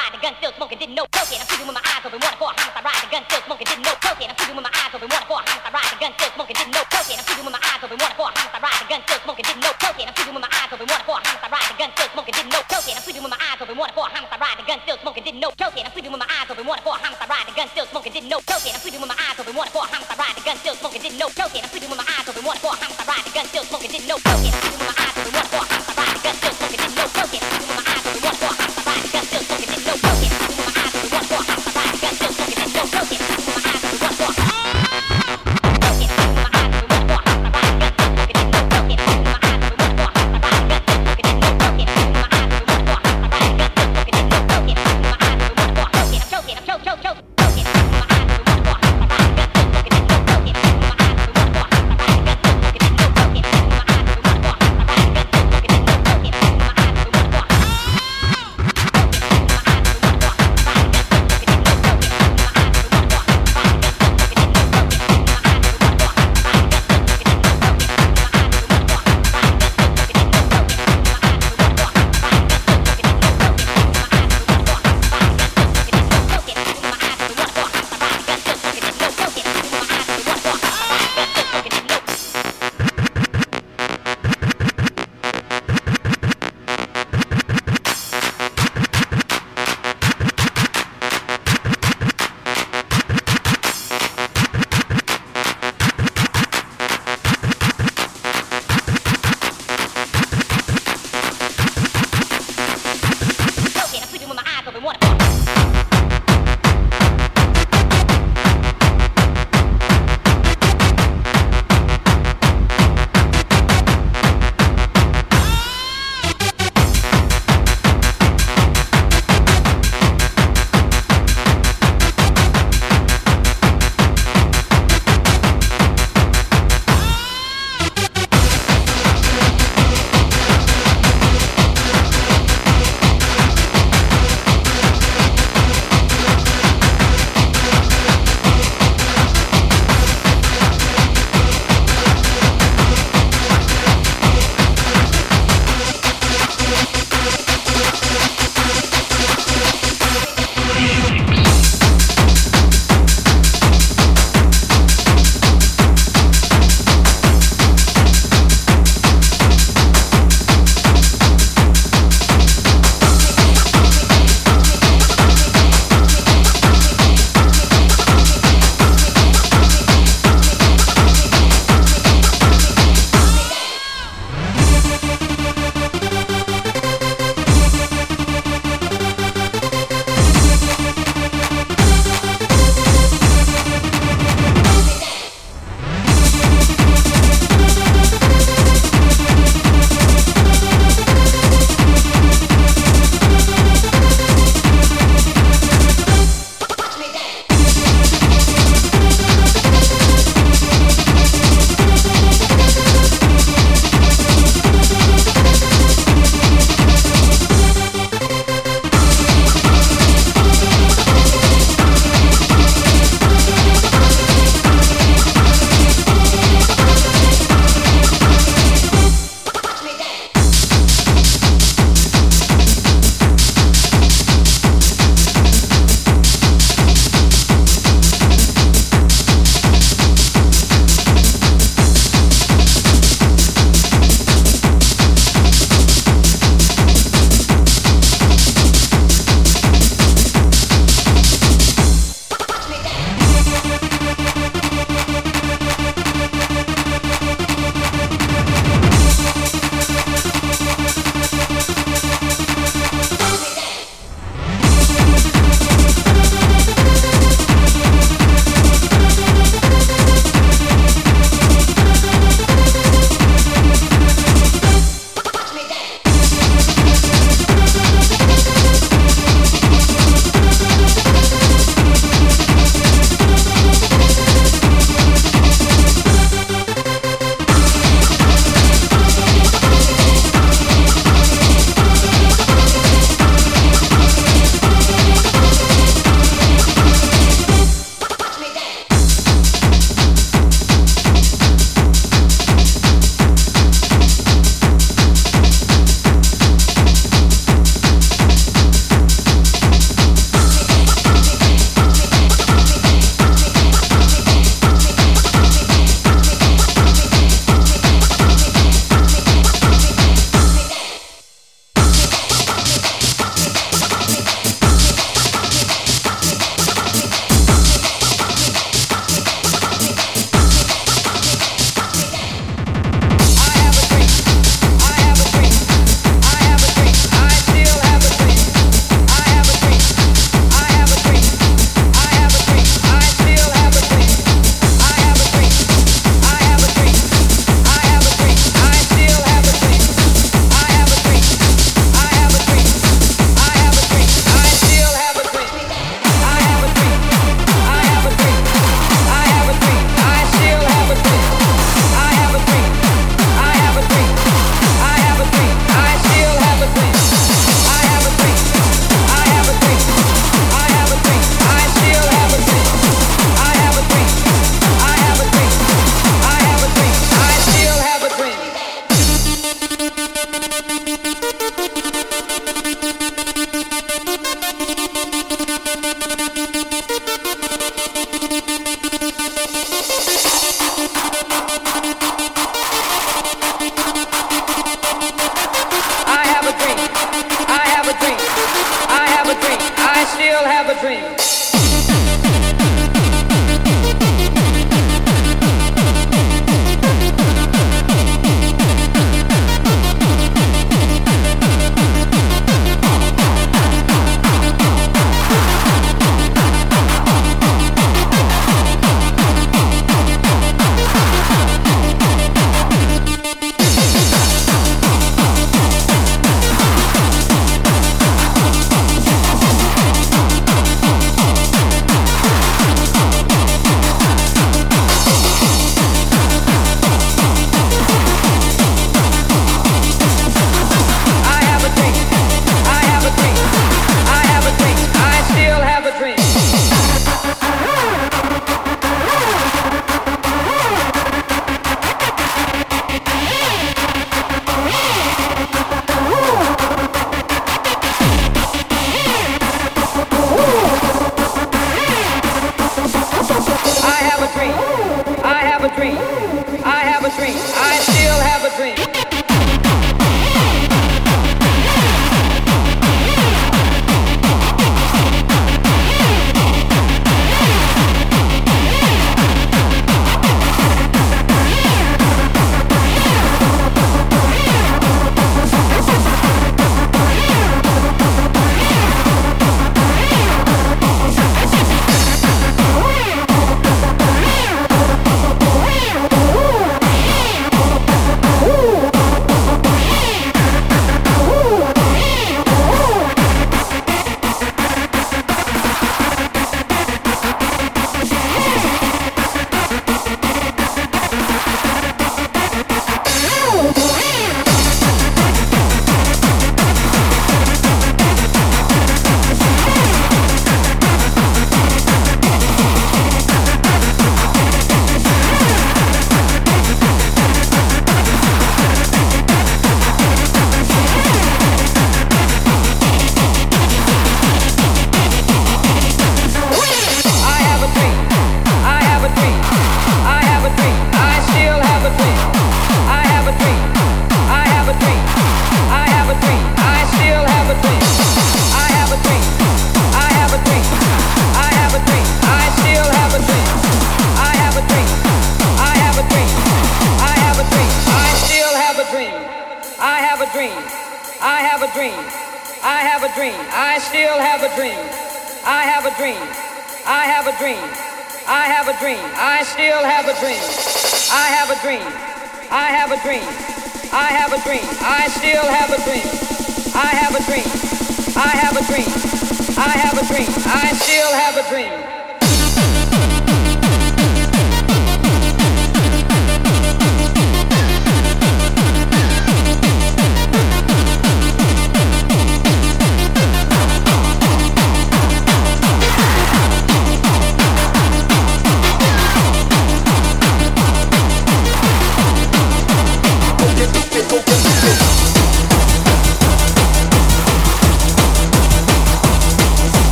ride the gun still smoking, didn't know cocaine. I'm shooting with my eyes open, wanna for a homicide, ride the gun still smoking, didn't know cocaine. I'm shooting with my eyes open, wanna for a homicide, ride the gun still smoking, didn't know cocaine. I'm shooting with my eyes open, wanna for a homicide, ride the gun still smoking, didn't know cocaine. I'm shooting with my eyes open, wanna for a homicide, ride the gun still smoking, didn't know cocaine. I'm shooting with my eyes open, wanna for a homicide, ride the gun still smoking, didn't know cocaine. I'm shooting with my eyes open, wanna for a homicide, ride the gun still smoking, didn't know cocaine. I'm shooting with my eyes open, wanna for a homicide, ride the gun still smoking, didn't know cocaine. I'm shooting with my eyes open, wanna for a homicide, ride the gun still smoking, didn't know cocaine. I'm shooting with my eyes open, wanna for a homicide, ride the gun still smoking, didn't know cocaine.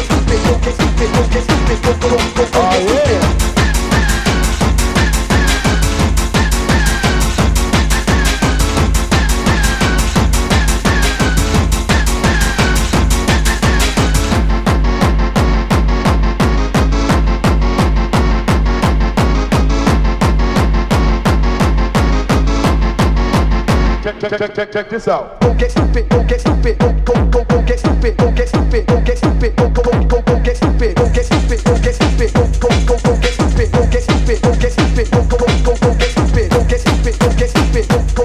Esto check, check, check this out. Don't get stupid, don't get stupid, don't go, go, go, get stupid, don't get stupid, don't get stupid, don't go, go, go, go, get stupid, don't get stupid, don't get stupid, don't go, go, go, get stupid, don't get stupid, don't get stupid, go, go, go, go, get stupid, don't get stupid, don't get stupid, go, go, go,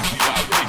louder.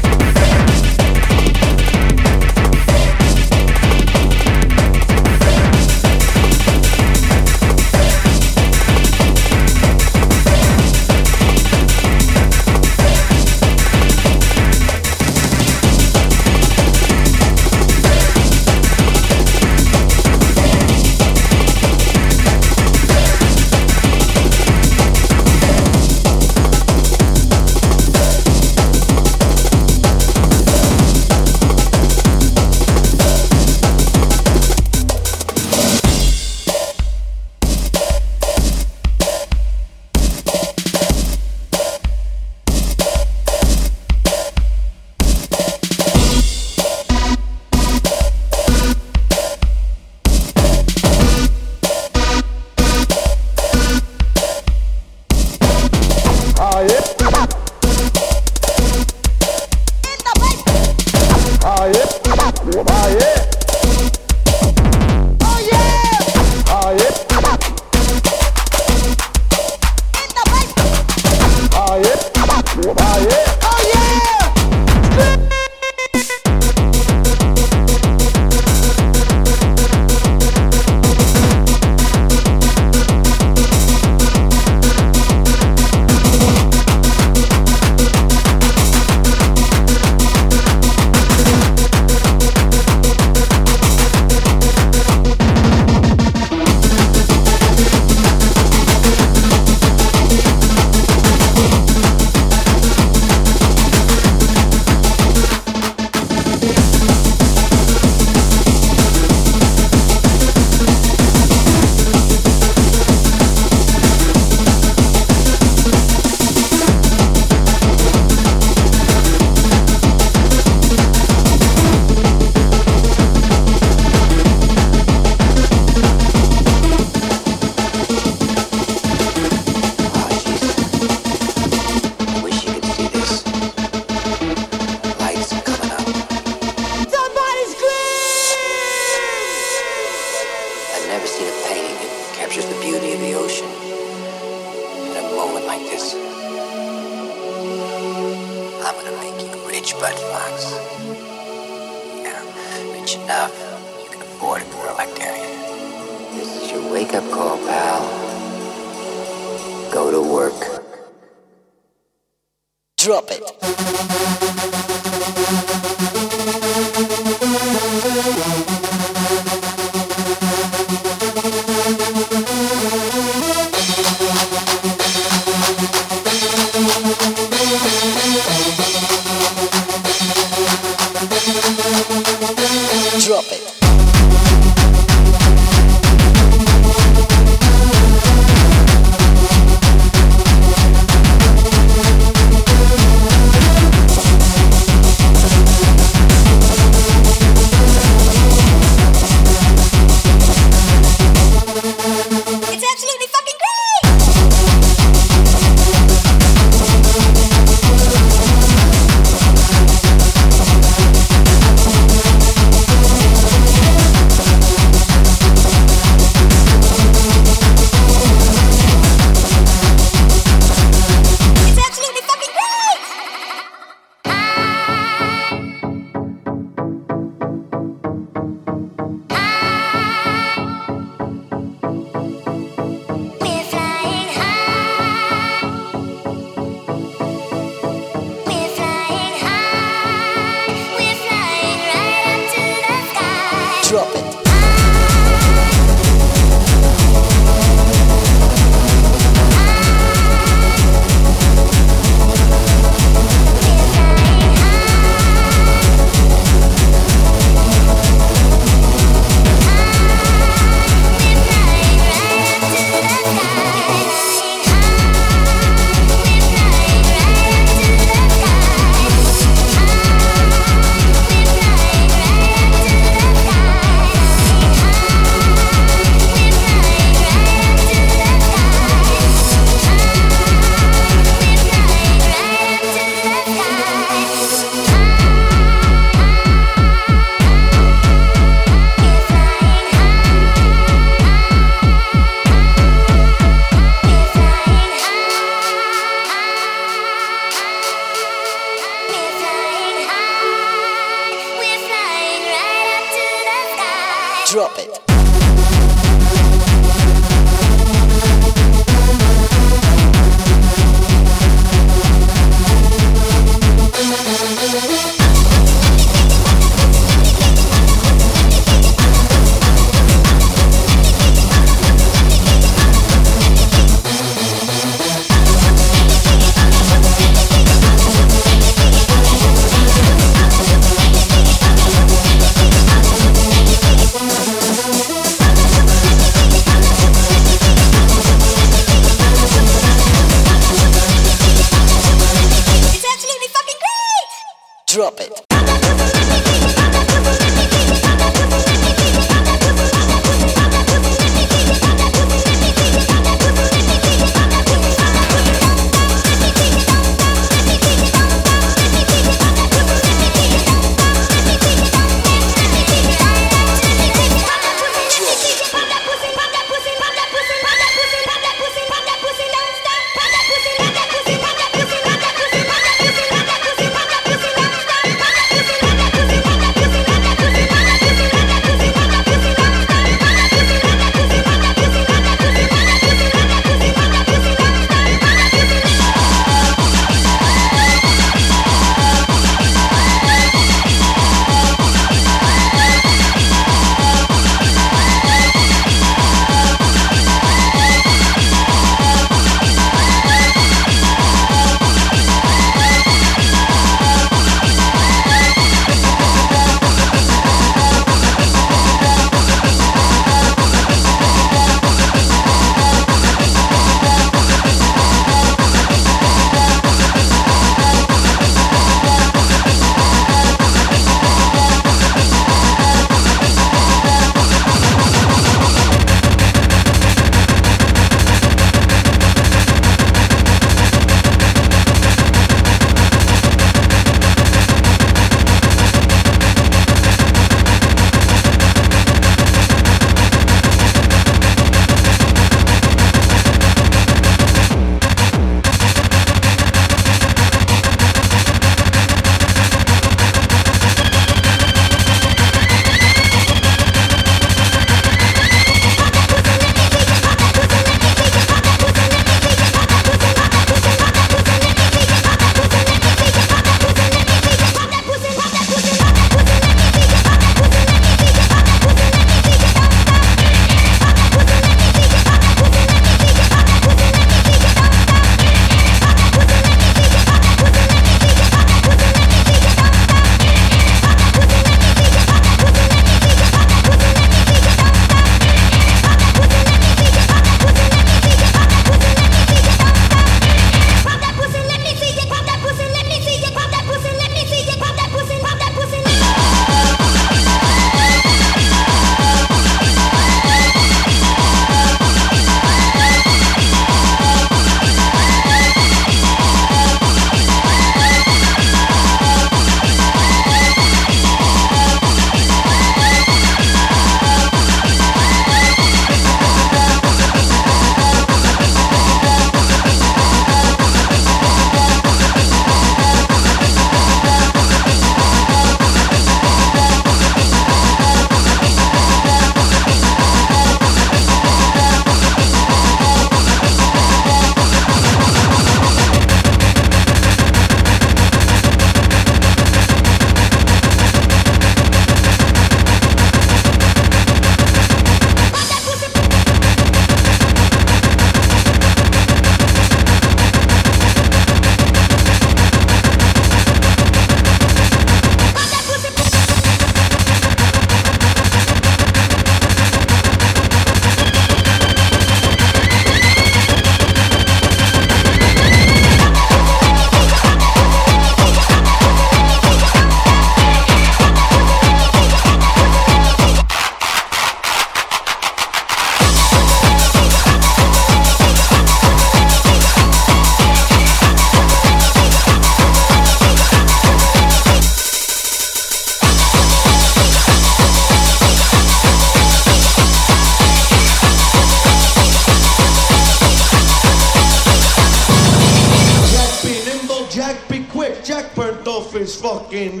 Fucking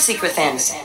secret fantasy?